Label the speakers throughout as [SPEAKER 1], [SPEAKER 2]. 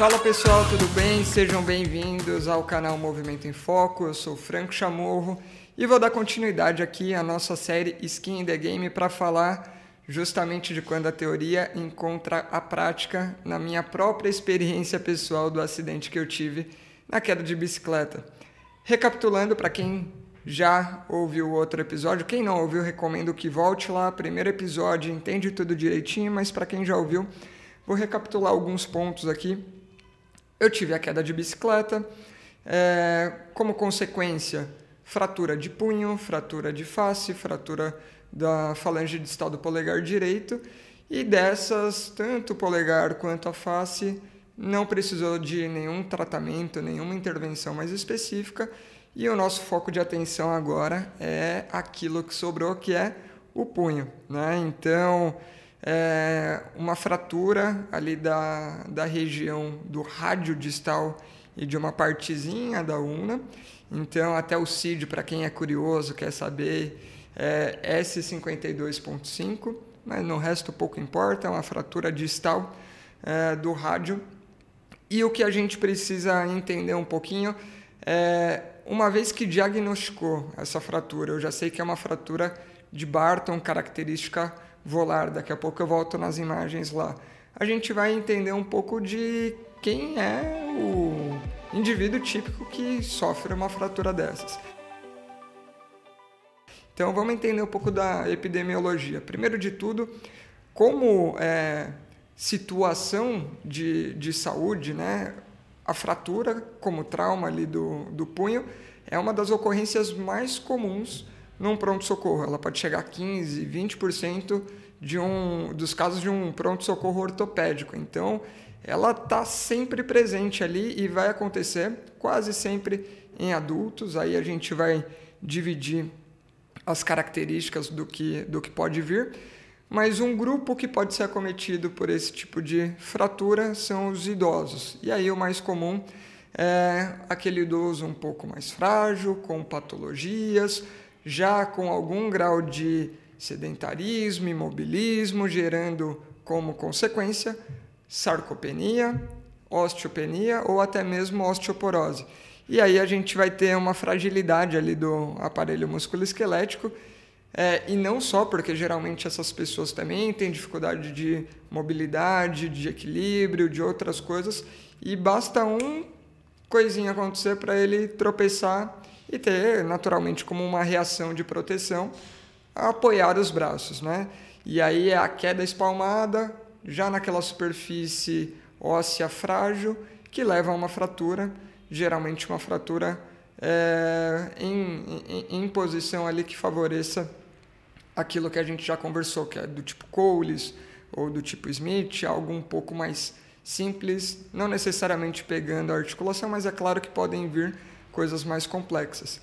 [SPEAKER 1] Fala pessoal, tudo bem? Sejam bem-vindos ao canal Movimento em Foco. Eu sou Franco Chamorro e vou dar continuidade aqui à nossa série Skin in the Game para falar justamente de quando a teoria encontra a prática na minha própria experiência pessoal do acidente que eu tive na queda de bicicleta. Recapitulando para quem já ouviu outro episódio, quem não ouviu, recomendo que volte lá. Primeiro episódio, entende tudo direitinho, mas para quem já ouviu, vou recapitular alguns pontos aqui. Eu tive a queda de bicicleta, é, como consequência, fratura de punho, fratura de face, fratura da falange distal do polegar direito e dessas, tanto o polegar quanto a face não precisou de nenhum tratamento, nenhuma intervenção mais específica e o nosso foco de atenção agora é aquilo que sobrou, que é o punho. Né? Então, é uma fratura ali da, da região do rádio distal e de uma partezinha da una. Então, até o CID, para quem é curioso, quer saber, é S52.5, mas no resto pouco importa, é uma fratura distal é, do rádio. E o que a gente precisa entender um pouquinho é, uma vez que diagnosticou essa fratura, eu já sei que é uma fratura de Barton, característica volar, daqui a pouco eu volto nas imagens lá. A gente vai entender um pouco de quem é o indivíduo típico que sofre uma fratura dessas. Então vamos entender um pouco da epidemiologia. Primeiro de tudo, como é, situação de, de saúde, né, a fratura como trauma ali do, do punho é uma das ocorrências mais comuns num pronto-socorro. Ela pode chegar a 15, 20% de um, dos casos de um pronto-socorro ortopédico. Então, ela está sempre presente ali e vai acontecer quase sempre em adultos. Aí a gente vai dividir as características do que, do que pode vir. Mas um grupo que pode ser acometido por esse tipo de fratura são os idosos. E aí o mais comum é aquele idoso um pouco mais frágil, com patologias, já com algum grau de sedentarismo, imobilismo, gerando como consequência sarcopenia, osteopenia ou até mesmo osteoporose. E aí a gente vai ter uma fragilidade ali do aparelho musculoesquelético, é, e não só porque geralmente essas pessoas também têm dificuldade de mobilidade, de equilíbrio, de outras coisas, e basta um coisinha acontecer para ele tropeçar e ter naturalmente como uma reação de proteção apoiar os braços, né? E aí é a queda espalmada já naquela superfície óssea frágil que leva a uma fratura geralmente uma fratura é, em, em, em, posição ali que favoreça aquilo que a gente já conversou, que é do tipo Coles ou do tipo Smith, algo um pouco mais simples, não necessariamente pegando a articulação, mas é claro que podem vir coisas mais complexas.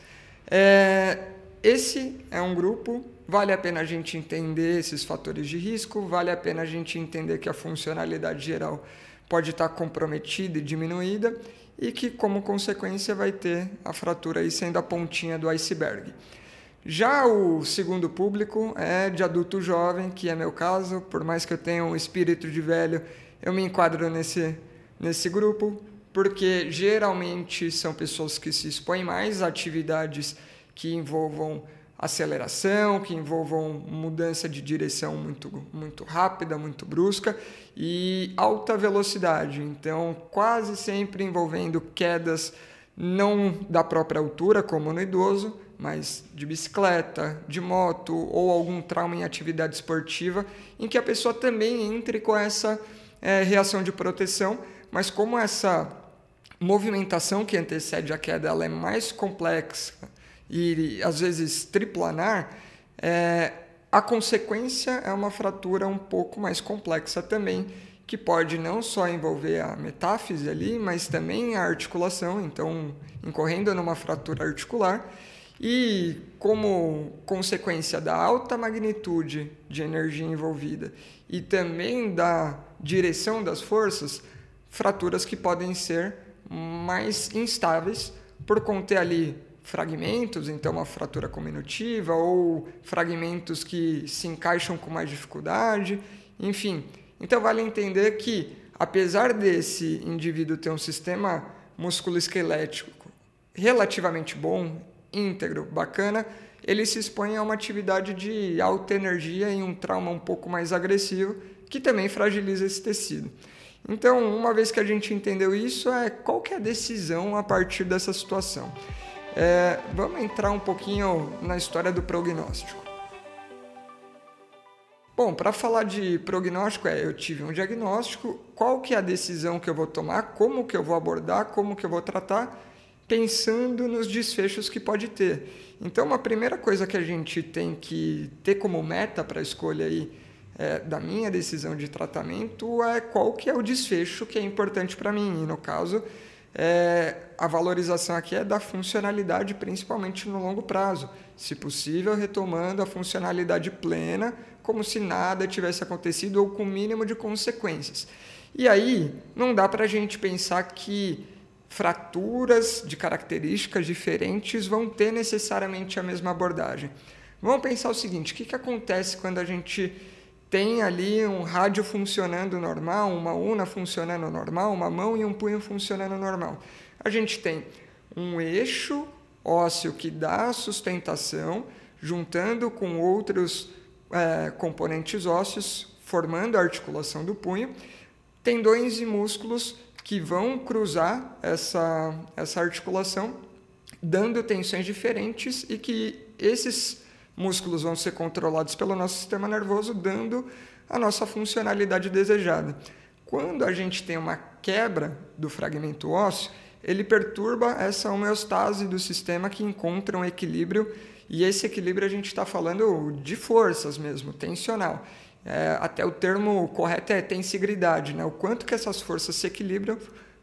[SPEAKER 1] É, esse é um grupo, vale a pena a gente entender esses fatores de risco, vale a pena a gente entender que a funcionalidade geral pode estar comprometida e diminuída e que, como consequência, vai ter a fratura aí sendo a pontinha do iceberg. Já o segundo público é de adulto jovem, que é meu caso, por mais que eu tenha um espírito de velho, eu me enquadro nesse, nesse grupo, porque geralmente são pessoas que se expõem mais a atividades que envolvam aceleração, que envolvam mudança de direção muito, muito rápida, muito brusca e alta velocidade. Então, quase sempre envolvendo quedas não da própria altura, como no idoso, mas de bicicleta, de moto ou algum trauma em atividade esportiva, em que a pessoa também entre com essa é, reação de proteção, mas como essa movimentação que antecede a queda ela é mais complexa e às vezes triplanar, é, a consequência é uma fratura um pouco mais complexa também, que pode não só envolver a metáfise ali, mas também a articulação, então incorrendo numa fratura articular. E como consequência da alta magnitude de energia envolvida e também da direção das forças, fraturas que podem ser mais instáveis por conter ali fragmentos, então uma fratura cominutiva, ou fragmentos que se encaixam com mais dificuldade, enfim. Então vale entender que apesar desse indivíduo ter um sistema musculoesquelético relativamente bom, íntegro, bacana, ele se expõe a uma atividade de alta energia e um trauma um pouco mais agressivo, que também fragiliza esse tecido. Então, uma vez que a gente entendeu isso, é qual que é a decisão a partir dessa situação. É, vamos entrar um pouquinho na história do prognóstico. Bom, para falar de prognóstico, é, eu tive um diagnóstico, qual que é a decisão que eu vou tomar, como que eu vou abordar, como que eu vou tratar, pensando nos desfechos que pode ter. Então, uma primeira coisa que a gente tem que ter como meta para a escolha aí é, da minha decisão de tratamento é qual que é o desfecho que é importante para mim. E no caso, é, a valorização aqui é da funcionalidade, principalmente no longo prazo. Se possível, retomando a funcionalidade plena, como se nada tivesse acontecido ou com o mínimo de consequências. E aí, não dá para a gente pensar que fraturas de características diferentes vão ter necessariamente a mesma abordagem. Vamos pensar o seguinte: o que, que acontece quando a gente tem ali um rádio funcionando normal, uma una funcionando normal, uma mão e um punho funcionando normal. A gente tem um eixo ósseo que dá sustentação, juntando com outros é, componentes ósseos, formando a articulação do punho, tendões e músculos que vão cruzar essa, essa articulação, dando tensões diferentes e que esses músculos vão ser controlados pelo nosso sistema nervoso, dando a nossa funcionalidade desejada. Quando a gente tem uma quebra do fragmento ósseo, ele perturba essa homeostase do sistema que encontra um equilíbrio, e esse equilíbrio a gente está falando de forças mesmo, tensional. É, até o termo correto é tensigridade, né? o quanto que essas forças se equilibram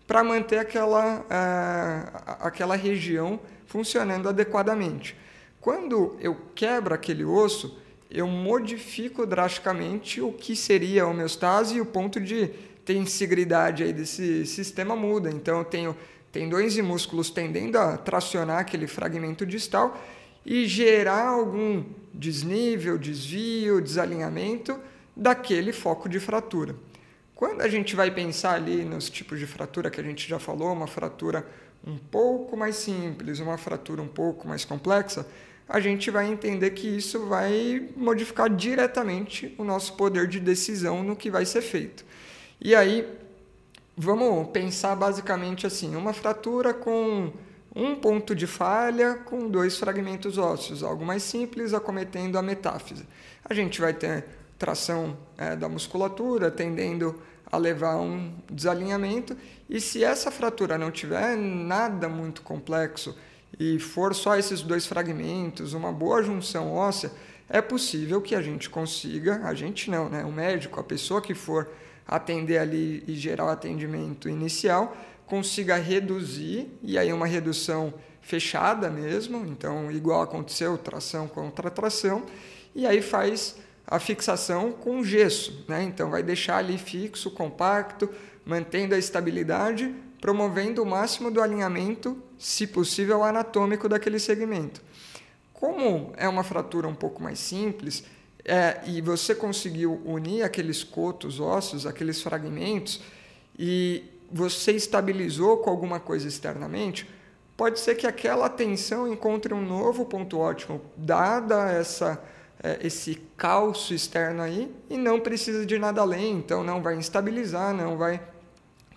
[SPEAKER 1] para manter aquela, é, aquela região funcionando adequadamente. Quando eu quebro aquele osso, eu modifico drasticamente o que seria a homeostase e o ponto de tensigridade aí desse sistema muda. Então eu tenho tendões e músculos tendendo a tracionar aquele fragmento distal e gerar algum desnível, desvio, desalinhamento daquele foco de fratura. Quando a gente vai pensar ali nos tipos de fratura que a gente já falou, uma fratura um pouco mais simples, uma fratura um pouco mais complexa, a gente vai entender que isso vai modificar diretamente o nosso poder de decisão no que vai ser feito. E aí, vamos pensar basicamente assim: uma fratura com um ponto de falha com dois fragmentos ósseos, algo mais simples, acometendo a metáfise. A gente vai ter tração é, da musculatura, tendendo a levar um desalinhamento, e se essa fratura não tiver nada muito complexo e for só esses dois fragmentos, uma boa junção óssea, é possível que a gente consiga, a gente não, né? O médico, a pessoa que for atender ali e gerar o atendimento inicial, consiga reduzir, e aí uma redução fechada mesmo, então igual aconteceu, tração contra tração, e aí faz a fixação com gesso, né? Então vai deixar ali fixo, compacto, mantendo a estabilidade, promovendo o máximo do alinhamento, se possível, anatômico daquele segmento. Como é uma fratura um pouco mais simples, é, e você conseguiu unir aqueles cotos ósseos, aqueles fragmentos, e você estabilizou com alguma coisa externamente, pode ser que aquela tensão encontre um novo ponto ótimo, dada essa, é, esse calço externo aí, e não precisa de nada além, então não vai instabilizar, não vai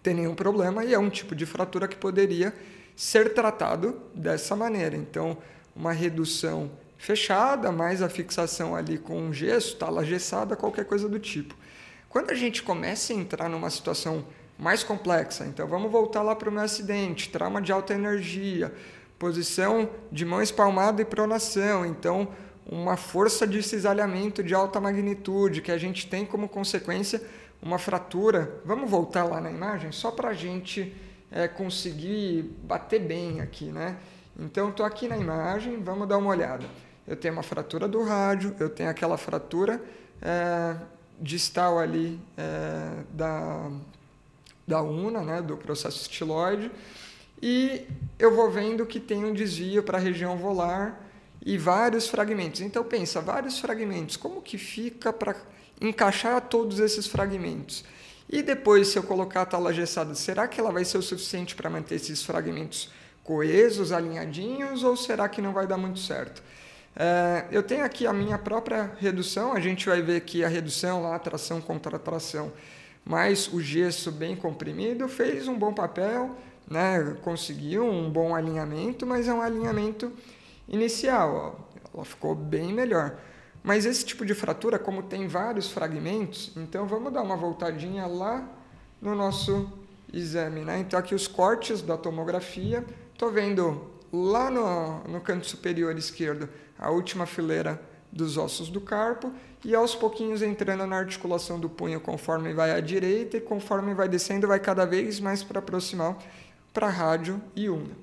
[SPEAKER 1] ter nenhum problema e é um tipo de fratura que poderia ser tratado dessa maneira. Então, uma redução fechada, mais a fixação ali com um gesso, tala gessada, qualquer coisa do tipo. Quando a gente começa a entrar numa situação mais complexa, então vamos voltar lá para o meu acidente, trauma de alta energia, posição de mão espalmada e pronação, então uma força de cisalhamento de alta magnitude que a gente tem como consequência uma fratura. Vamos voltar lá na imagem só para a gente é, conseguir bater bem aqui, né? Então, estou aqui na imagem, vamos dar uma olhada. Eu tenho uma fratura do rádio, eu tenho aquela fratura é, distal ali é, da, da una, né, do processo estiloide, e eu vou vendo que tem um desvio para a região volar e vários fragmentos. Então, pensa, vários fragmentos, como que fica para encaixar todos esses fragmentos. E depois, se eu colocar a tala gessada, será que ela vai ser o suficiente para manter esses fragmentos coesos, alinhadinhos, ou será que não vai dar muito certo? É, eu tenho aqui a minha própria redução, a gente vai ver que a redução, lá, tração contra tração, mas o gesso bem comprimido fez um bom papel, né? conseguiu um bom alinhamento, mas é um alinhamento inicial, ó. ela ficou bem melhor. Mas esse tipo de fratura, como tem vários fragmentos, então vamos dar uma voltadinha lá no nosso exame. Né? Então aqui os cortes da tomografia, estou vendo lá no, no canto superior esquerdo a última fileira dos ossos do carpo e aos pouquinhos entrando na articulação do punho conforme vai à direita e conforme vai descendo vai cada vez mais para aproximar para rádio e unha.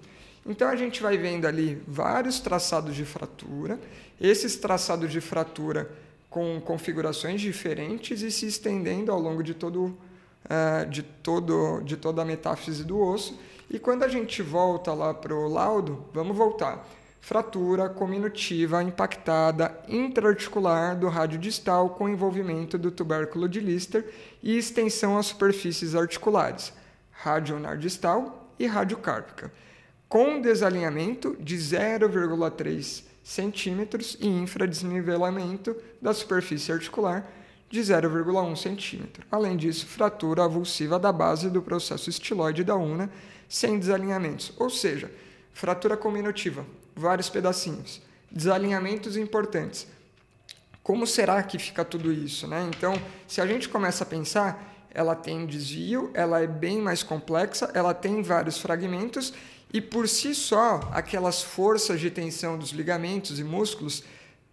[SPEAKER 1] Então a gente vai vendo ali vários traçados de fratura, esses traçados de fratura com configurações diferentes e se estendendo ao longo de todo, uh, de todo de toda a metáfise do osso. E quando a gente volta lá para o laudo, vamos voltar. Fratura cominutiva impactada intraarticular do rádio distal com envolvimento do tubérculo de Lister e extensão às superfícies articulares, radionar distal e radiocárpica com desalinhamento de 0,3 centímetros e infradesnivelamento da superfície articular de 0,1 centímetro. Além disso, fratura avulsiva da base do processo estiloide da una sem desalinhamentos, ou seja, fratura cominutiva, vários pedacinhos, desalinhamentos importantes. Como será que fica tudo isso? Né? Então, se a gente começa a pensar, ela tem desvio, ela é bem mais complexa, ela tem vários fragmentos e por si só, aquelas forças de tensão dos ligamentos e músculos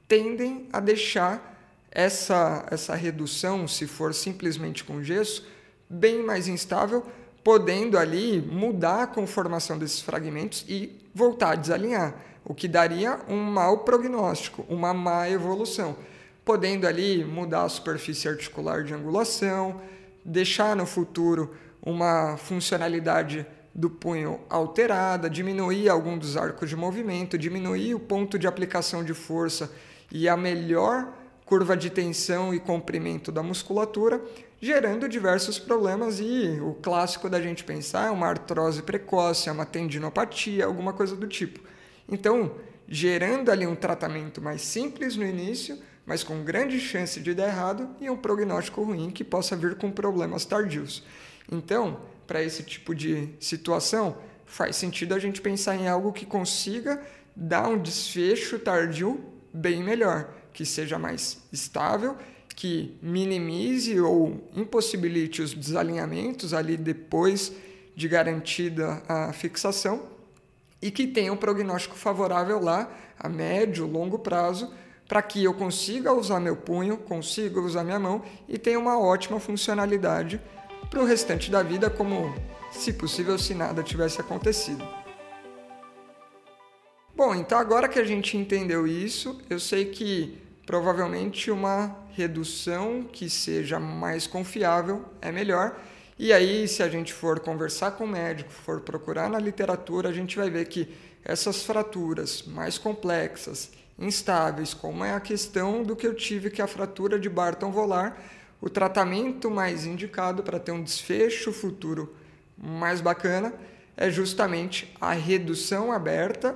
[SPEAKER 1] tendem a deixar essa, essa redução, se for simplesmente com gesso, bem mais instável, podendo ali mudar a conformação desses fragmentos e voltar a desalinhar, o que daria um mau prognóstico, uma má evolução, podendo ali mudar a superfície articular de angulação, deixar no futuro uma funcionalidade do punho alterada, diminuir algum dos arcos de movimento, diminuir o ponto de aplicação de força e a melhor curva de tensão e comprimento da musculatura, gerando diversos problemas e o clássico da gente pensar é uma artrose precoce, é uma tendinopatia, alguma coisa do tipo. Então, gerando ali um tratamento mais simples no início, mas com grande chance de dar errado e um prognóstico ruim que possa vir com problemas tardios. Então, para esse tipo de situação, faz sentido a gente pensar em algo que consiga dar um desfecho tardio bem melhor, que seja mais estável, que minimize ou impossibilite os desalinhamentos ali depois de garantida a fixação e que tenha um prognóstico favorável lá a médio, longo prazo, para que eu consiga usar meu punho, consiga usar minha mão e tenha uma ótima funcionalidade para o restante da vida, como se possível se nada tivesse acontecido. Bom, então agora que a gente entendeu isso, eu sei que provavelmente uma redução que seja mais confiável é melhor. E aí, se a gente for conversar com o médico, for procurar na literatura, a gente vai ver que essas fraturas mais complexas, instáveis, como é a questão do que eu tive que a fratura de Barton volar, o tratamento mais indicado para ter um desfecho futuro mais bacana é justamente a redução aberta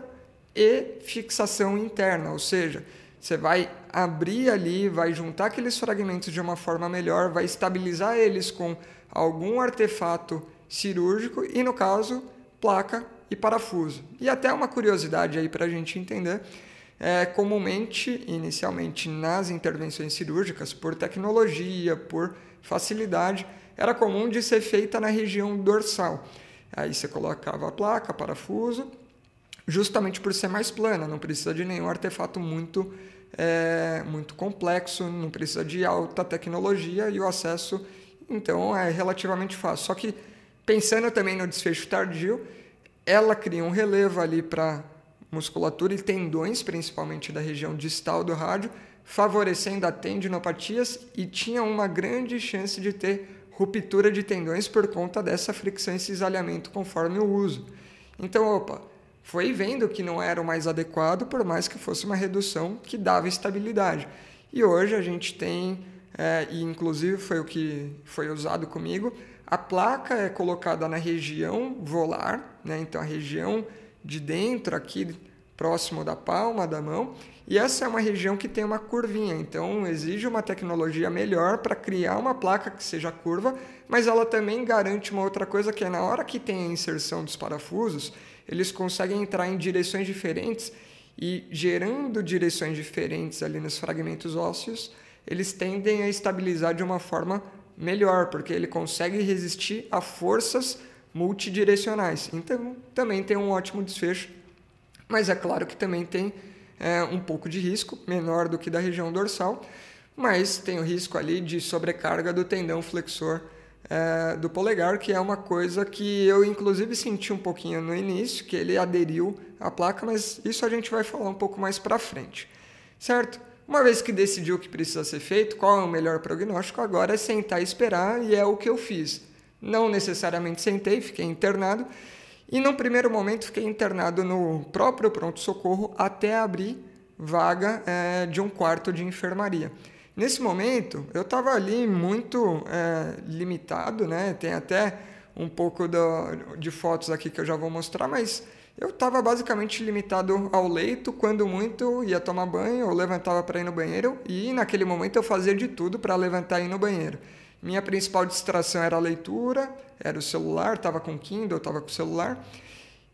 [SPEAKER 1] e fixação interna, ou seja, você vai abrir ali, vai juntar aqueles fragmentos de uma forma melhor, vai estabilizar eles com algum artefato cirúrgico e, no caso, placa e parafuso. E até uma curiosidade aí para a gente entender é, comumente, inicialmente nas intervenções cirúrgicas, por tecnologia, por facilidade, era comum de ser feita na região dorsal. Aí você colocava a placa, parafuso, justamente por ser mais plana, não precisa de nenhum artefato muito, é, muito complexo, não precisa de alta tecnologia e o acesso, então, é relativamente fácil. Só que, pensando também no desfecho tardio, ela cria um relevo ali para musculatura e tendões, principalmente da região distal do rádio, favorecendo a tendinopatias e tinha uma grande chance de ter ruptura de tendões por conta dessa fricção e cisalhamento conforme o uso. Então, opa, foi vendo que não era o mais adequado, por mais que fosse uma redução que dava estabilidade. E hoje a gente tem é, e inclusive foi o que foi usado comigo. A placa é colocada na região volar, né? então a região de dentro aqui próximo da palma da mão, e essa é uma região que tem uma curvinha, então exige uma tecnologia melhor para criar uma placa que seja curva, mas ela também garante uma outra coisa que é na hora que tem a inserção dos parafusos, eles conseguem entrar em direções diferentes e gerando direções diferentes ali nos fragmentos ósseos, eles tendem a estabilizar de uma forma melhor, porque ele consegue resistir a forças multidirecionais. Então, também tem um ótimo desfecho, mas é claro que também tem é, um pouco de risco, menor do que da região dorsal, mas tem o risco ali de sobrecarga do tendão flexor é, do polegar, que é uma coisa que eu inclusive senti um pouquinho no início, que ele aderiu à placa, mas isso a gente vai falar um pouco mais para frente, certo? Uma vez que decidiu o que precisa ser feito, qual é o melhor prognóstico, agora é sentar e esperar, e é o que eu fiz. Não necessariamente sentei, fiquei internado, e no primeiro momento fiquei internado no próprio pronto-socorro até abrir vaga é, de um quarto de enfermaria. Nesse momento, eu estava ali muito é, limitado, né? Tem até um pouco do, de fotos aqui que eu já vou mostrar, mas eu estava basicamente limitado ao leito, quando muito ia tomar banho ou levantava para ir no banheiro, e naquele momento eu fazia de tudo para levantar e ir no banheiro. Minha principal distração era a leitura, era o celular, estava com Kindle, estava com o celular.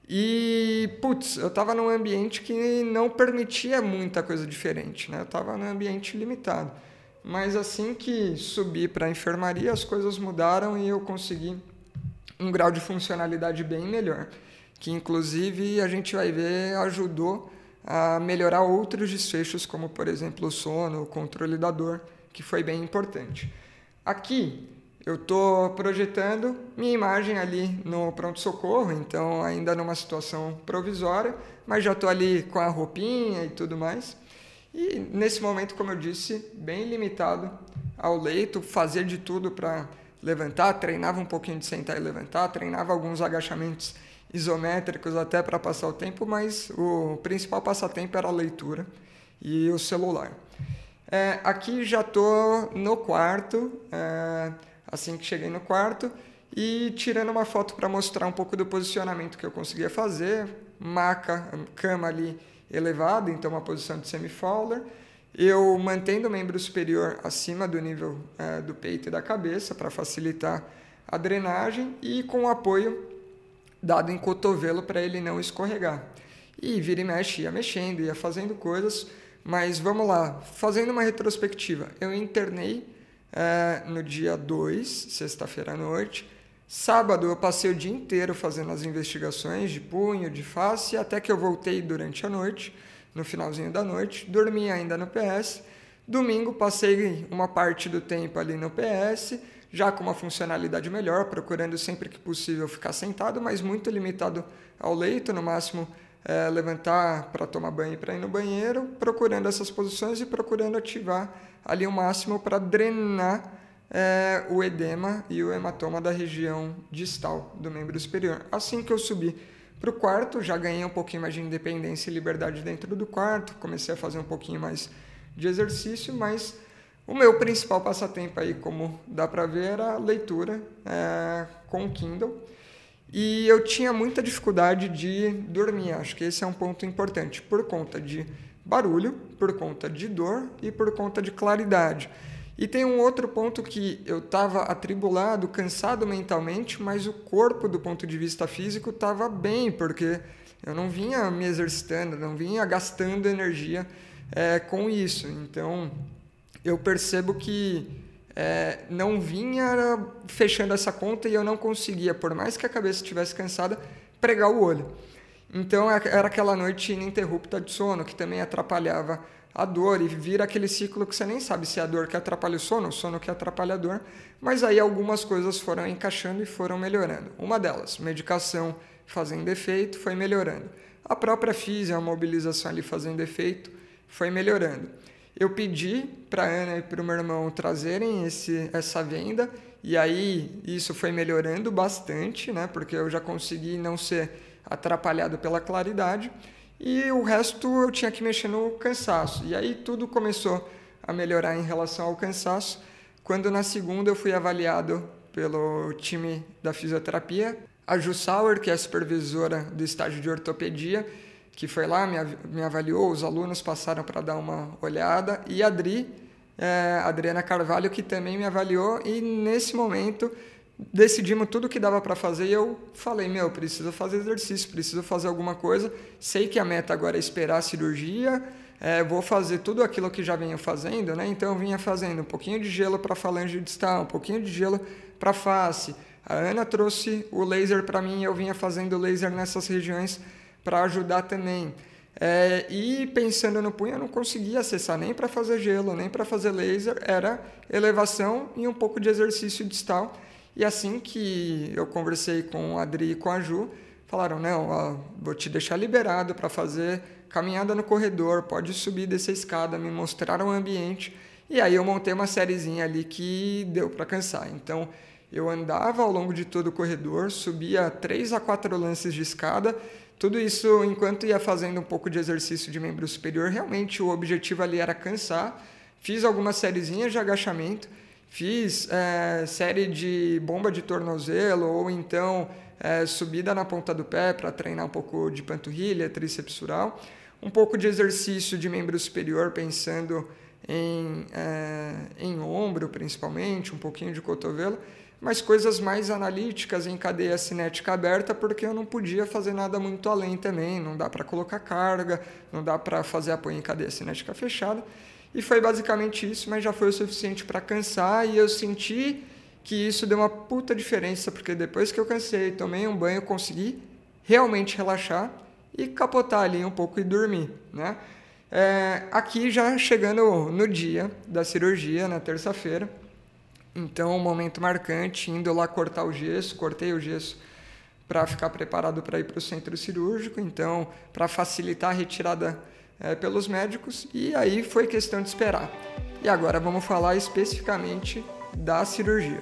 [SPEAKER 1] E, putz, eu estava num ambiente que não permitia muita coisa diferente, né? Eu estava num ambiente limitado. Mas assim que subi para a enfermaria, as coisas mudaram e eu consegui um grau de funcionalidade bem melhor, que inclusive a gente vai ver ajudou a melhorar outros desfechos, como por exemplo o sono, o controle da dor, que foi bem importante. Aqui eu estou projetando minha imagem ali no pronto-socorro, então ainda numa situação provisória, mas já estou ali com a roupinha e tudo mais. E nesse momento, como eu disse, bem limitado ao leito, fazer de tudo para levantar, treinava um pouquinho de sentar e levantar, treinava alguns agachamentos isométricos até para passar o tempo, mas o principal passatempo era a leitura e o celular. É, aqui já estou no quarto, é, assim que cheguei no quarto, e tirando uma foto para mostrar um pouco do posicionamento que eu conseguia fazer. Maca, cama ali elevada, então uma posição de semi-fowler. Eu mantendo o membro superior acima do nível é, do peito e da cabeça para facilitar a drenagem e com o apoio dado em cotovelo para ele não escorregar. E vira e mexe, ia mexendo, ia fazendo coisas mas vamos lá, fazendo uma retrospectiva, eu internei é, no dia 2, sexta-feira à noite. Sábado eu passei o dia inteiro fazendo as investigações de punho, de face, até que eu voltei durante a noite, no finalzinho da noite. Dormi ainda no PS. Domingo passei uma parte do tempo ali no PS, já com uma funcionalidade melhor, procurando sempre que possível ficar sentado, mas muito limitado ao leito, no máximo é, levantar para tomar banho e para ir no banheiro, procurando essas posições e procurando ativar ali o máximo para drenar é, o edema e o hematoma da região distal do membro superior. Assim que eu subi para o quarto, já ganhei um pouquinho mais de independência e liberdade dentro do quarto, comecei a fazer um pouquinho mais de exercício, mas o meu principal passatempo aí, como dá para ver, era a leitura é, com o Kindle. E eu tinha muita dificuldade de dormir, acho que esse é um ponto importante, por conta de barulho, por conta de dor e por conta de claridade. E tem um outro ponto que eu estava atribulado, cansado mentalmente, mas o corpo, do ponto de vista físico, estava bem, porque eu não vinha me exercitando, não vinha gastando energia é, com isso. Então, eu percebo que é, não vinha fechando essa conta e eu não conseguia, por mais que a cabeça estivesse cansada, pregar o olho. Então era aquela noite ininterrupta de sono que também atrapalhava a dor e vira aquele ciclo que você nem sabe se é a dor que atrapalha o sono, o sono que atrapalha a dor, mas aí algumas coisas foram encaixando e foram melhorando. Uma delas, medicação fazendo efeito, foi melhorando. A própria física, a mobilização ali fazendo efeito, foi melhorando. Eu pedi para Ana e para o meu irmão trazerem esse, essa venda e aí isso foi melhorando bastante, né? Porque eu já consegui não ser atrapalhado pela claridade e o resto eu tinha que mexer no cansaço. E aí tudo começou a melhorar em relação ao cansaço quando na segunda eu fui avaliado pelo time da fisioterapia, a Ju Sauer, que é a supervisora do estágio de ortopedia, que foi lá, me, avaliou, os alunos passaram para dar uma olhada, e a Adri, é, Adriana Carvalho, que também me avaliou, e nesse momento decidimos tudo que dava para fazer e eu falei, meu, preciso fazer exercício, preciso fazer alguma coisa, sei que a meta agora é esperar a cirurgia, é, vou fazer tudo aquilo que já venho fazendo, né? Então eu vinha fazendo um pouquinho de gelo para falange distal, um pouquinho de gelo para face. A Ana trouxe o laser para mim, eu vinha fazendo laser nessas regiões para ajudar também. É, e pensando no punho, eu não conseguia acessar nem para fazer gelo, nem para fazer laser, era elevação e um pouco de exercício distal. E assim que eu conversei com a Adri e com a Ju, falaram: não, ó, vou te deixar liberado para fazer caminhada no corredor, pode subir dessa escada, me mostraram o ambiente. E aí eu montei uma sériezinha ali que deu para cansar. Então eu andava ao longo de todo o corredor, subia três a quatro lances de escada. Tudo isso enquanto ia fazendo um pouco de exercício de membro superior. Realmente o objetivo ali era cansar. Fiz algumas sériezinhas de agachamento. Fiz é, série de bomba de tornozelo ou então é, subida na ponta do pé para treinar um pouco de panturrilha, tríceps sural um pouco de exercício de membro superior, pensando em, é, em ombro principalmente, um pouquinho de cotovelo, mas coisas mais analíticas em cadeia cinética aberta, porque eu não podia fazer nada muito além também, não dá para colocar carga, não dá para fazer apoio em cadeia cinética fechada. E foi basicamente isso, mas já foi o suficiente para cansar e eu senti que isso deu uma puta diferença, porque depois que eu cansei, tomei um banho, consegui realmente relaxar e capotar ali um pouco e dormir, né? É, aqui já chegando no dia da cirurgia, na terça-feira, então um momento marcante, indo lá cortar o gesso, cortei o gesso para ficar preparado para ir para o centro cirúrgico, então para facilitar a retirada é, pelos médicos e aí foi questão de esperar. E agora vamos falar especificamente da cirurgia.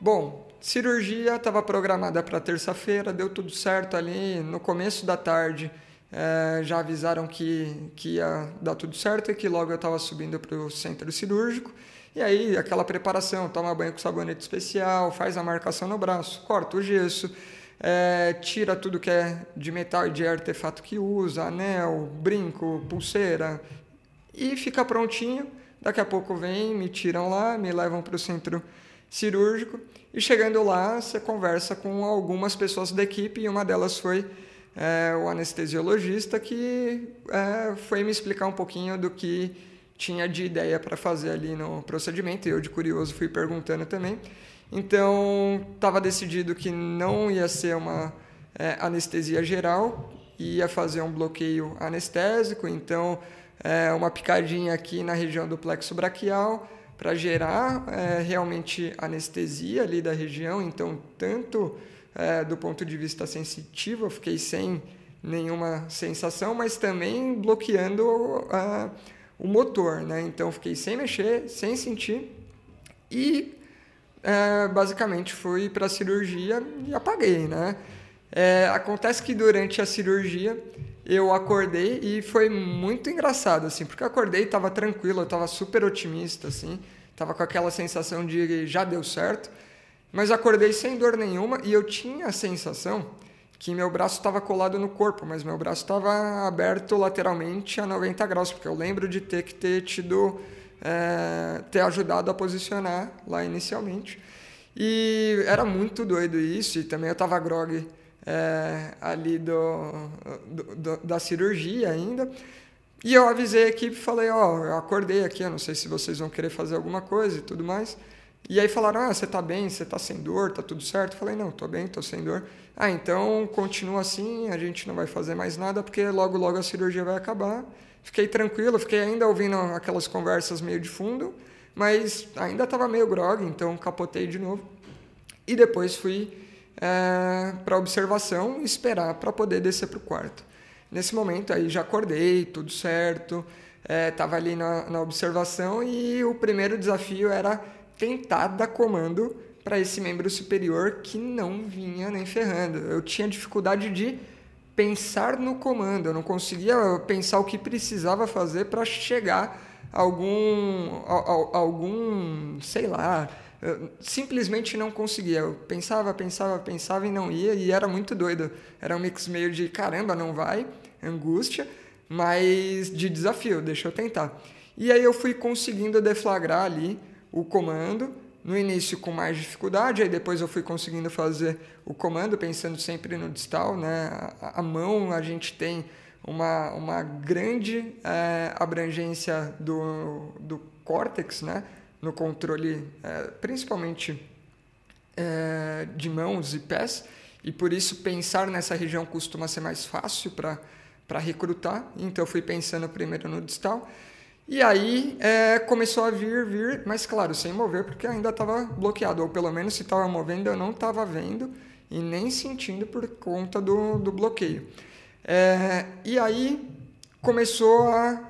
[SPEAKER 1] Bom, cirurgia estava programada para terça-feira, deu tudo certo ali. No começo da tarde é, já avisaram que, que ia dar tudo certo e que logo eu estava subindo para o centro cirúrgico. E aí, aquela preparação, toma banho com sabonete especial, faz a marcação no braço, corta o gesso, é, tira tudo que é de metal e de artefato que usa, anel, brinco, pulseira, e fica prontinho. Daqui a pouco vem, me tiram lá, me levam para o centro cirúrgico. E chegando lá, você conversa com algumas pessoas da equipe e uma delas foi é, o anestesiologista que é, foi me explicar um pouquinho do que tinha de ideia para fazer ali no procedimento. Eu, de curioso, fui perguntando também. Então, estava decidido que não ia ser uma é, anestesia geral, ia fazer um bloqueio anestésico, então, é, uma picadinha aqui na região do plexo braquial para gerar é, realmente anestesia ali da região. Então, tanto é, do ponto de vista sensitivo, eu fiquei sem nenhuma sensação, mas também bloqueando uh, o motor, né? Então, fiquei sem mexer, sem sentir e é, basicamente fui para a cirurgia e apaguei, né? É, acontece que durante a cirurgia eu acordei e foi muito engraçado, assim, porque eu acordei e estava tranquilo, eu estava super otimista, assim, estava com aquela sensação de já deu certo, mas acordei sem dor nenhuma e eu tinha a sensação que meu braço estava colado no corpo, mas meu braço estava aberto lateralmente a 90 graus, porque eu lembro de ter que ter tido, é, ter ajudado a posicionar lá inicialmente. E era muito doido isso, e também eu estava grog é, ali do, do, do, da cirurgia ainda. E eu avisei a equipe falei, ó, oh, eu acordei aqui, eu não sei se vocês vão querer fazer alguma coisa e tudo mais. E aí falaram, ah, você tá bem, você tá sem dor, tá tudo certo? Eu falei, não, tô bem, tô sem dor. Ah, então continua assim, a gente não vai fazer mais nada, porque logo, logo a cirurgia vai acabar. Fiquei tranquilo, fiquei ainda ouvindo aquelas conversas meio de fundo, mas ainda estava meio grog, então capotei de novo. E depois fui é, para observação esperar para poder descer para o quarto. Nesse momento aí já acordei, tudo certo, estava é, ali na, na observação e o primeiro desafio era tentar dar comando para esse membro superior que não vinha nem ferrando. Eu tinha dificuldade de pensar no comando, eu não conseguia pensar o que precisava fazer para chegar algum, algum, sei lá, simplesmente não conseguia. Eu pensava, pensava, pensava e não ia, e era muito doido. Era um mix meio de caramba, não vai, angústia, mas de desafio, deixa eu tentar. E aí eu fui conseguindo deflagrar ali o comando, no início com mais dificuldade, aí depois eu fui conseguindo fazer o comando, pensando sempre no distal, né? A, a mão a gente tem uma, uma grande é, abrangência do, do córtex, né? No controle, é, principalmente é, de mãos e pés, e por isso pensar nessa região costuma ser mais fácil para recrutar. Então eu fui pensando primeiro no distal. E aí é, começou a vir, vir, mas claro, sem mover, porque ainda estava bloqueado, ou pelo menos se estava movendo eu não estava vendo e nem sentindo por conta do, do bloqueio. É, e aí começou a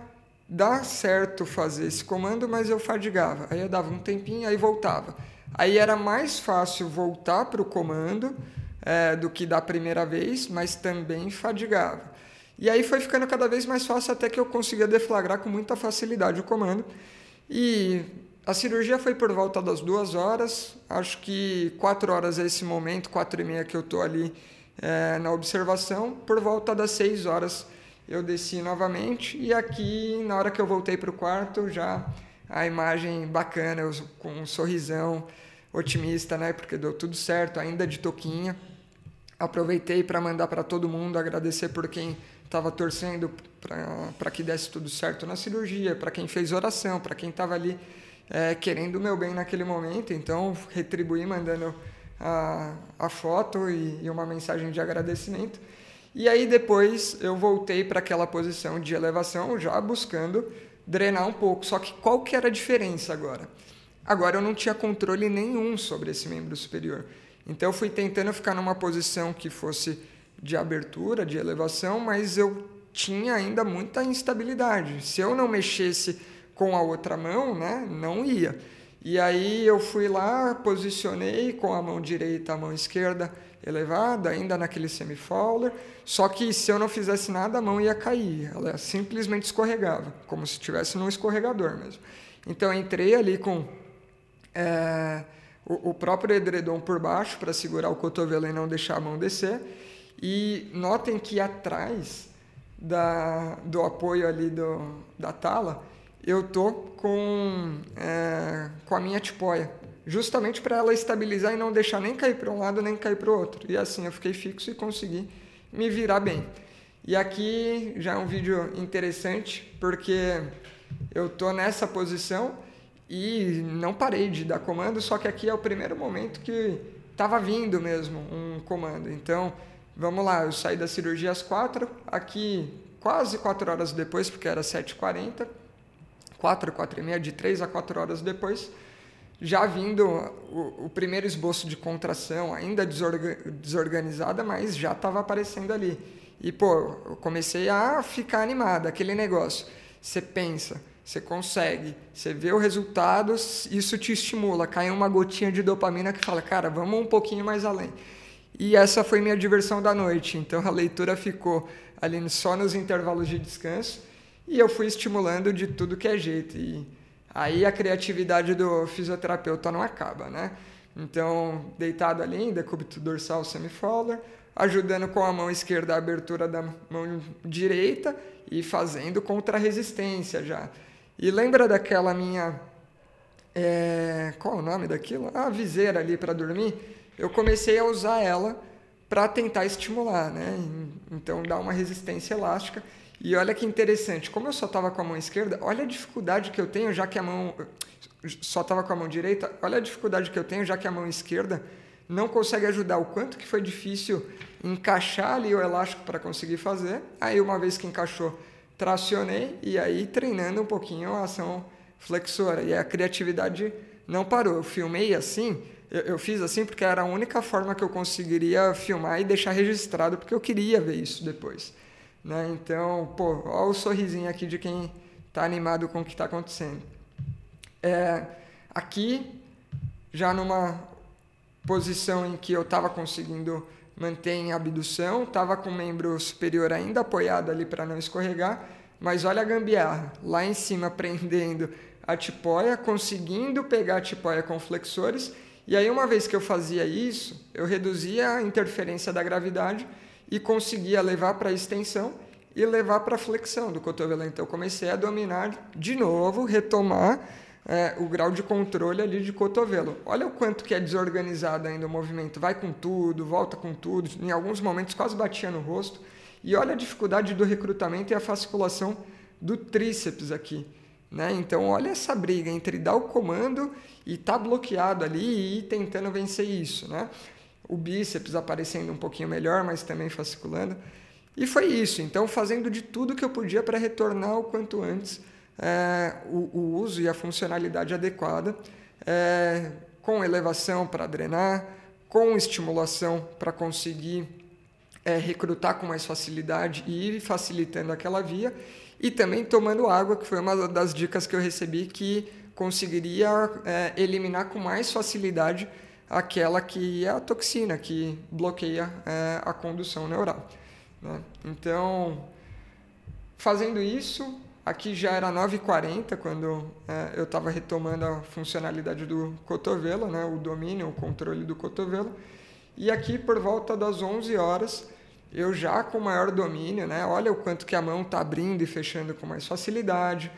[SPEAKER 1] dar certo fazer esse comando, mas eu fadigava. Aí eu dava um tempinho, aí voltava. Aí era mais fácil voltar para o comando é, do que da primeira vez, mas também fadigava. E aí foi ficando cada vez mais fácil até que eu conseguia deflagrar com muita facilidade o comando. E a cirurgia foi por volta das duas horas. Acho que quatro horas é esse momento, quatro e meia que eu estou ali é, na observação. Por volta das seis horas eu desci novamente. E aqui, na hora que eu voltei para o quarto, já a imagem bacana, eu, com um sorrisão otimista, né? Porque deu tudo certo, ainda de toquinha. Aproveitei para mandar para todo mundo, agradecer por quem estava torcendo para que desse tudo certo na cirurgia, para quem fez oração, para quem estava ali é, querendo o meu bem naquele momento. Então, retribuí mandando a, a foto e, e uma mensagem de agradecimento. E aí depois eu voltei para aquela posição de elevação, já buscando drenar um pouco. Só que qual que era a diferença agora? Agora eu não tinha controle nenhum sobre esse membro superior. Então eu fui tentando ficar numa posição que fosse de abertura, de elevação, mas eu tinha ainda muita instabilidade. Se eu não mexesse com a outra mão, né, não ia. E aí eu fui lá, posicionei com a mão direita, a mão esquerda elevada, ainda naquele semi-fowler, só que se eu não fizesse nada, a mão ia cair, ela simplesmente escorregava, como se estivesse num escorregador mesmo. Então eu entrei ali com é, o, o próprio edredom por baixo para segurar o cotovelo e não deixar a mão descer, e notem que atrás da, do apoio ali do, da tala, eu tô com, é, com a minha tipóia, justamente para ela estabilizar e não deixar nem cair para um lado nem cair para o outro. E assim eu fiquei fixo e consegui me virar bem. E aqui já é um vídeo interessante porque eu tô nessa posição e não parei de dar comando, só que aqui é o primeiro momento que estava vindo mesmo um comando. Então Vamos lá, eu saí da cirurgia às quatro, aqui quase quatro horas depois, porque era 7h40, quatro, quatro e meia, de três a quatro horas depois, já vindo o, o primeiro esboço de contração, ainda desorga, desorganizada, mas já estava aparecendo ali. E, pô, eu comecei a ficar animado, aquele negócio. Você pensa, você consegue, você vê o resultado, isso te estimula, cai uma gotinha de dopamina que fala, cara, vamos um pouquinho mais além. E essa foi minha diversão da noite. Então a leitura ficou ali só nos intervalos de descanso e eu fui estimulando de tudo que é jeito. E aí a criatividade do fisioterapeuta não acaba, né? Então, deitado ali em decúbito dorsal semifoller, ajudando com a mão esquerda a abertura da mão direita e fazendo contra-resistência já. E lembra daquela minha. É, qual o nome daquilo? A viseira ali para dormir eu comecei a usar ela para tentar estimular, né? Então dar uma resistência elástica. E olha que interessante, como eu só estava com a mão esquerda, olha a dificuldade que eu tenho, já que a mão só estava com a mão direita, olha a dificuldade que eu tenho, já que a mão esquerda não consegue ajudar. O quanto que foi difícil encaixar ali o elástico para conseguir fazer. Aí uma vez que encaixou, tracionei e aí treinando um pouquinho a ação flexora. E a criatividade não parou. Eu filmei assim, eu, eu, fiz assim porque era a única forma que eu conseguiria filmar e deixar registrado, porque eu queria ver isso depois. Né? Então, pô, olha o sorrisinho aqui de quem está animado com o que está acontecendo. É, aqui, já numa posição em que eu estava conseguindo manter em abdução, estava com o membro superior ainda apoiado ali para não escorregar, mas olha a gambiarra, lá em cima prendendo a tipóia, conseguindo pegar a tipóia com flexores, e aí uma vez que eu fazia isso, eu reduzia a interferência da gravidade e conseguia levar para a extensão e levar para a flexão do cotovelo. Então eu comecei a dominar de novo, retomar é, o grau de controle ali de cotovelo. Olha o quanto que é desorganizado ainda o movimento. Vai com tudo, volta com tudo. Em alguns momentos quase batia no rosto. E olha a dificuldade do recrutamento e a fasciculação do tríceps aqui. Né? Então, olha essa briga entre dar o comando e estar tá bloqueado ali e ir tentando vencer isso. Né? O bíceps aparecendo um pouquinho melhor, mas também fasciculando. E foi isso. Então, fazendo de tudo que eu podia para retornar o quanto antes é, o, o, uso e a funcionalidade adequada, é, com elevação para drenar, com estimulação para conseguir é, recrutar com mais facilidade e ir facilitando aquela via, e também tomando água, que foi uma das dicas que eu recebi que conseguiria é, eliminar com mais facilidade aquela que é a toxina que bloqueia é, a condução neural. Né? Então, fazendo isso, Aqui já era 9h40 quando é, eu estava retomando a funcionalidade do cotovelo, né, o domínio, o controle do cotovelo. E aqui por volta das 11 horas, eu já com maior domínio, né, olha o quanto que a mão está abrindo e fechando com mais facilidade.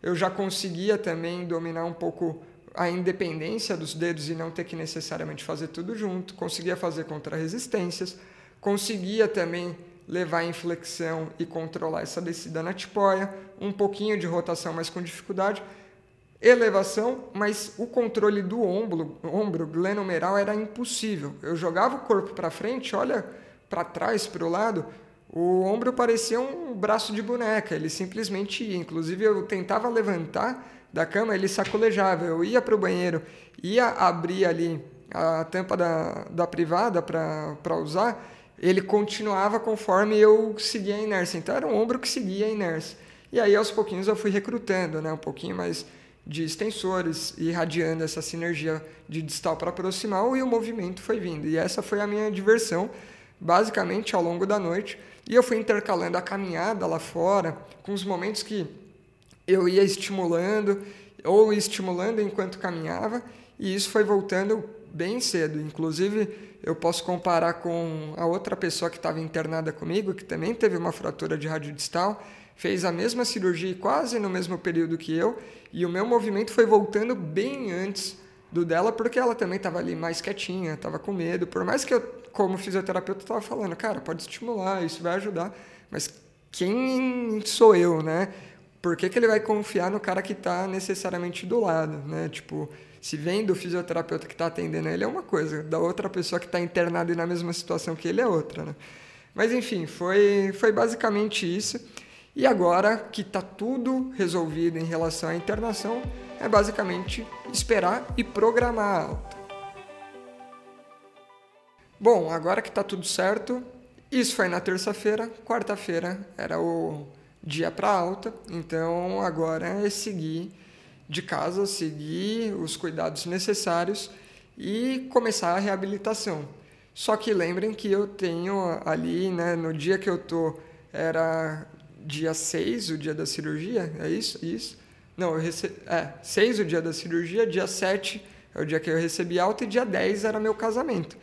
[SPEAKER 1] Eu já conseguia também dominar um pouco a independência dos dedos e não ter que necessariamente fazer tudo junto. Conseguia fazer contra-resistências. Conseguia também levar a inflexão e controlar essa descida na tipóia, um pouquinho de rotação, mas com dificuldade, elevação, mas o controle do ombro, ombro glenomeral era impossível. Eu jogava o corpo para frente, olha para trás, para o lado, o ombro parecia um braço de boneca, ele simplesmente ia. Inclusive, eu tentava levantar da cama, ele sacolejava. Eu ia para o banheiro, ia abrir ali a tampa da, da privada para usar, ele continuava conforme eu seguia a inércia. Então era um ombro que seguia a inércia. E aí aos pouquinhos eu fui recrutando, né, um pouquinho mais de extensores, irradiando essa sinergia de distal para proximal e o movimento foi vindo. E essa foi a minha diversão, basicamente ao longo da noite. E eu fui intercalando a caminhada lá fora com os momentos que eu ia estimulando ou estimulando enquanto caminhava, e isso foi voltando bem cedo. Inclusive, eu posso comparar com a outra pessoa que estava internada comigo, que também teve uma fratura de radiodistal, fez a mesma cirurgia quase no mesmo período que eu, e o meu movimento foi voltando bem antes do dela, porque ela também estava ali mais quietinha, estava com medo. Por mais que eu, como fisioterapeuta, estava falando, cara, pode estimular, isso vai ajudar, mas quem sou eu, né? Por que, que ele vai confiar no cara que está necessariamente do lado, né? Tipo, se vem do fisioterapeuta que está atendendo ele é uma coisa, da outra pessoa que está internada e na mesma situação que ele é outra, né? Mas enfim, foi, foi basicamente isso. E agora que está tudo resolvido em relação à internação, é basicamente esperar e programar a alta. Bom, agora que está tudo certo, isso foi na terça-feira, quarta-feira era o dia para alta, então agora é seguir de casa, seguir os cuidados necessários e começar a reabilitação. Só que lembrem que eu tenho ali, né, no dia que eu tô, era dia 6, o dia da cirurgia, é isso? Isso. Não, eu recebi, é, 6 o dia da cirurgia, dia 7 é o dia que eu recebi alta e dia 10 era meu casamento.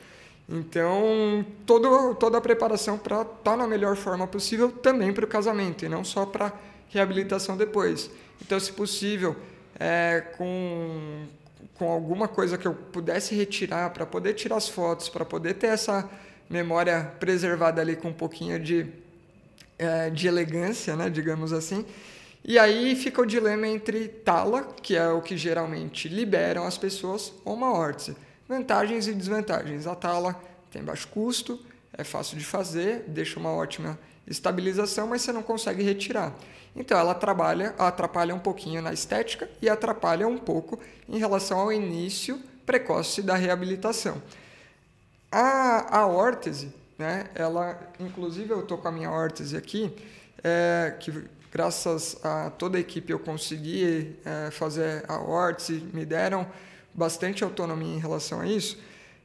[SPEAKER 1] Então, todo, toda a preparação para estar tá na melhor forma possível também para o casamento e não só para reabilitação depois. Então, se possível, é, com, com alguma coisa que eu pudesse retirar para poder tirar as fotos, para poder ter essa memória preservada ali com um pouquinho de, é, de elegância, né, digamos assim. E aí fica o dilema entre tala, que é o que geralmente liberam as pessoas, ou uma órtese. Vantagens e desvantagens. A tala tem baixo custo, é fácil de fazer, deixa uma ótima estabilização, mas você não consegue retirar. Então ela trabalha, atrapalha um pouquinho na estética e atrapalha um pouco em relação ao início precoce da reabilitação. A, a órtese, né, ela, inclusive eu estou com a minha órtese aqui, é, que graças a toda a equipe eu consegui é, fazer a órtese, me deram bastante autonomia em relação a isso.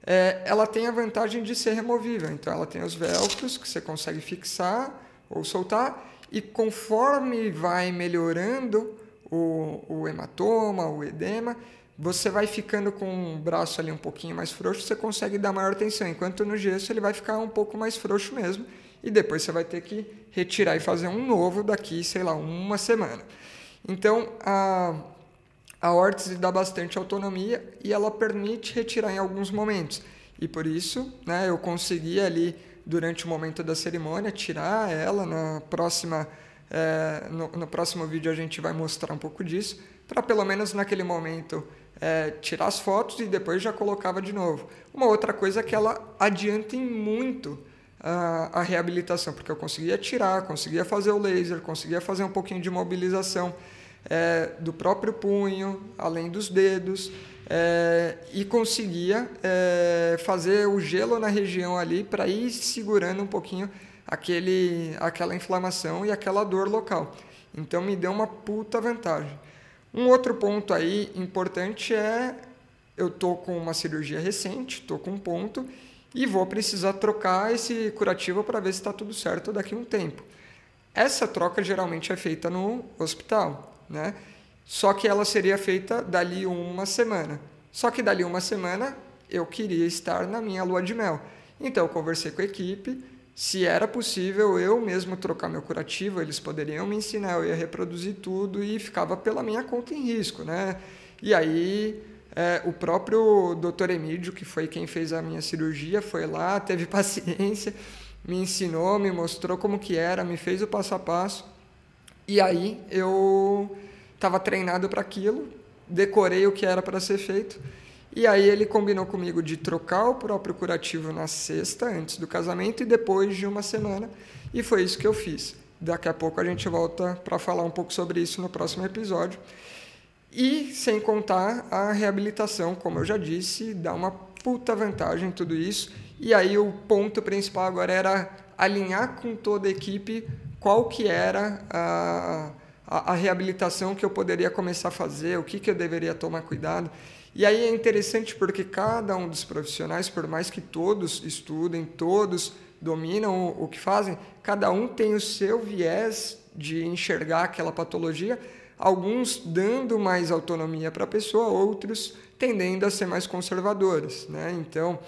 [SPEAKER 1] É, ela tem a vantagem de ser removível, então ela tem os velcros que você consegue fixar ou soltar e conforme vai melhorando o, o hematoma, o edema, você vai ficando com o braço ali um pouquinho mais frouxo, você consegue dar maior tensão, enquanto no gesso ele vai ficar um pouco mais frouxo mesmo, e depois você vai ter que retirar e fazer um novo daqui, sei lá, uma semana. Então, a, a órtese dá bastante autonomia e ela permite retirar em alguns momentos. E por isso, né, eu consegui ali, durante o momento da cerimônia, tirar ela. Na próxima, é, no, no próximo vídeo a gente vai mostrar um pouco disso, para pelo menos naquele momento é, tirar as fotos e depois já colocava de novo. Uma outra coisa é que ela adianta em muito a, a reabilitação, porque eu conseguia tirar, conseguia fazer o laser, conseguia fazer um pouquinho de mobilização é, do próprio punho, além dos dedos, é, e conseguia é, fazer o gelo na região ali para ir segurando um pouquinho aquele, aquela inflamação e aquela dor local. Então me deu uma puta vantagem. Um outro ponto aí importante é eu tô com uma cirurgia recente, tô com um ponto e vou precisar trocar esse curativo para ver se está tudo certo daqui a um tempo. Essa troca geralmente é feita no hospital, né? Só que ela seria feita dali uma semana. Só que dali uma semana eu queria estar na minha lua de mel. Então eu conversei com a equipe, se era possível eu mesmo trocar meu curativo, eles poderiam me ensinar, eu ia reproduzir tudo e ficava pela minha conta em risco, né? E aí é, o próprio Dr. Emílio, que foi quem fez a minha cirurgia, foi lá, teve paciência, me ensinou, me mostrou como que era, me fez o passo a passo. E aí eu estava treinado para aquilo, decorei o que era para ser feito e aí ele combinou comigo de trocar o próprio curativo na sexta, antes do casamento, e depois de uma semana. E foi isso que eu fiz. Daqui a pouco a gente volta para falar um pouco sobre isso no próximo episódio. E sem contar a reabilitação, como eu já disse, dá uma puta vantagem tudo isso. E aí o ponto principal agora era alinhar com toda a equipe qual que era a, a, a reabilitação que eu poderia começar a fazer, o que, que eu deveria tomar cuidado. E aí é interessante porque cada um dos profissionais, por mais que todos estudem, todos dominam o, que fazem, cada um tem o seu viés de enxergar aquela patologia, alguns dando mais autonomia para a pessoa, outros tendendo a ser mais conservadores. Né? Então,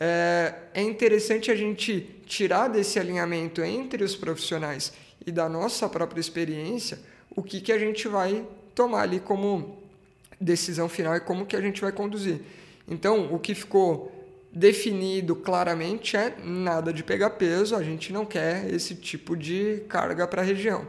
[SPEAKER 1] é, é interessante a gente tirar desse alinhamento entre os profissionais e da nossa própria experiência o que, que a gente vai tomar ali como decisão final é como que a gente vai conduzir. Então, o que ficou definido claramente é nada de pegar peso, a gente não quer esse tipo de carga para a região.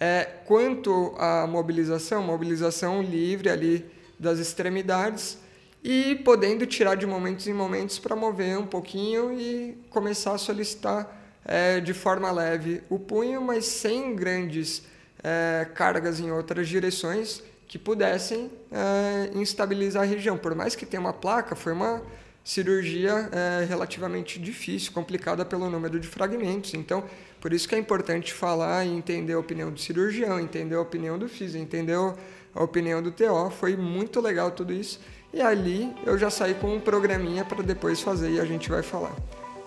[SPEAKER 1] É, quanto à mobilização, mobilização livre ali das extremidades e podendo tirar de momentos em momentos para mover um pouquinho e começar a solicitar é, de forma leve o punho, mas sem grandes é, cargas em outras direções que pudessem é, instabilizar a região. Por mais que tenha uma placa, foi uma cirurgia é, relativamente difícil, complicada pelo número de fragmentos. Então, por isso que é importante falar e entender a opinião do cirurgião, entender a opinião do físico, entender a opinião do TO. Foi muito legal tudo isso. E ali eu já saí com um programinha para depois fazer e a gente vai falar.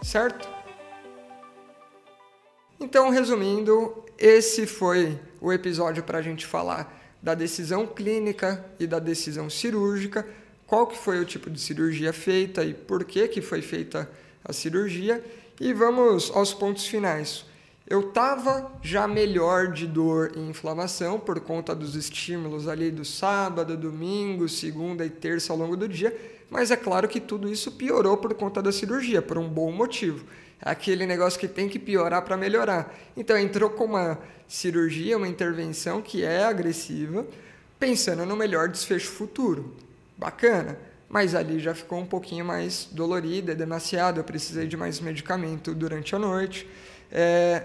[SPEAKER 1] Certo? Então, resumindo, esse foi o episódio para a gente falar da decisão clínica e da decisão cirúrgica, qual que foi o tipo de cirurgia feita e por que, que foi feita a cirurgia. E vamos aos pontos finais. Eu estava já melhor de dor e inflamação por conta dos estímulos ali do sábado, domingo, segunda e terça ao longo do dia, mas é claro que tudo isso piorou por conta da cirurgia, por um bom motivo. Aquele negócio que tem que piorar para melhorar. Então entrou com uma cirurgia, uma intervenção que é agressiva, pensando no melhor desfecho futuro. Bacana, mas ali já ficou um pouquinho mais dolorida, demasiado, eu precisei de mais medicamento durante a noite. É,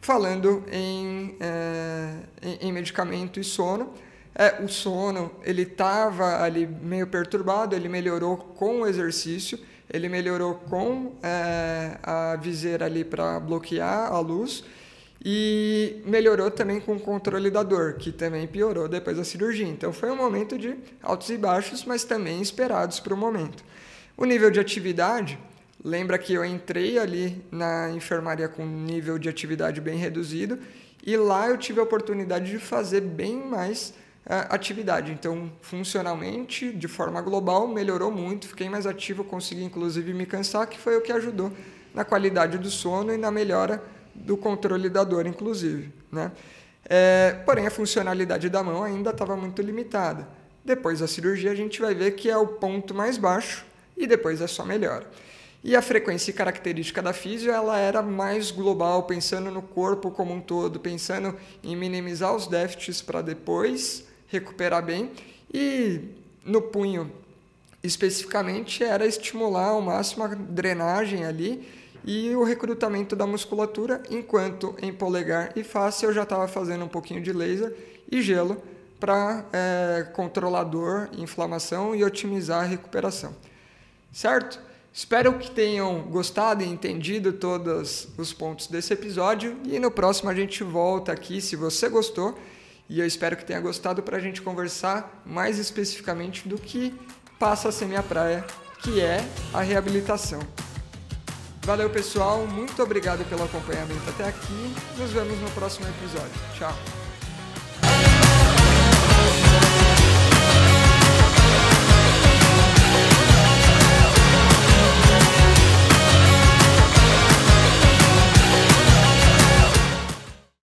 [SPEAKER 1] falando em, é, em, em, medicamento e sono, é, o sono ele estava ali meio perturbado, ele melhorou com o exercício, ele melhorou com é, a viseira ali para bloquear a luz, e melhorou também com o controle da dor, que também piorou depois da cirurgia. Então foi um momento de altos e baixos, mas também esperados para o momento. O nível de atividade, lembra que eu entrei ali na enfermaria com um nível de atividade bem reduzido E lá eu tive a oportunidade de fazer bem mais atividade. Então, funcionalmente, de forma global, melhorou muito, fiquei mais ativo, consegui inclusive me cansar, que foi o que ajudou na qualidade do sono e na melhora do controle da dor, inclusive. Né? É, porém, a funcionalidade da mão ainda estava muito limitada. Depois da cirurgia, a gente vai ver que é o ponto mais baixo e depois é só melhora. E a frequência e característica da físio ela era mais global, pensando no corpo como um todo, pensando em minimizar os déficits para depois recuperar bem. E no punho, especificamente, era estimular ao máximo a drenagem ali e o recrutamento da musculatura, enquanto em polegar e face eu já estava fazendo um pouquinho de laser e gelo para é, controlar dor, inflamação e otimizar a recuperação. Certo? Espero que tenham gostado e entendido todos os pontos desse episódio e no próximo a gente volta aqui se você gostou e eu espero que tenha gostado para a gente conversar mais especificamente do que passa a ser minha praia, que é a reabilitação. Valeu, pessoal. Muito obrigado pelo acompanhamento até aqui. Nos vemos no próximo episódio. Tchau.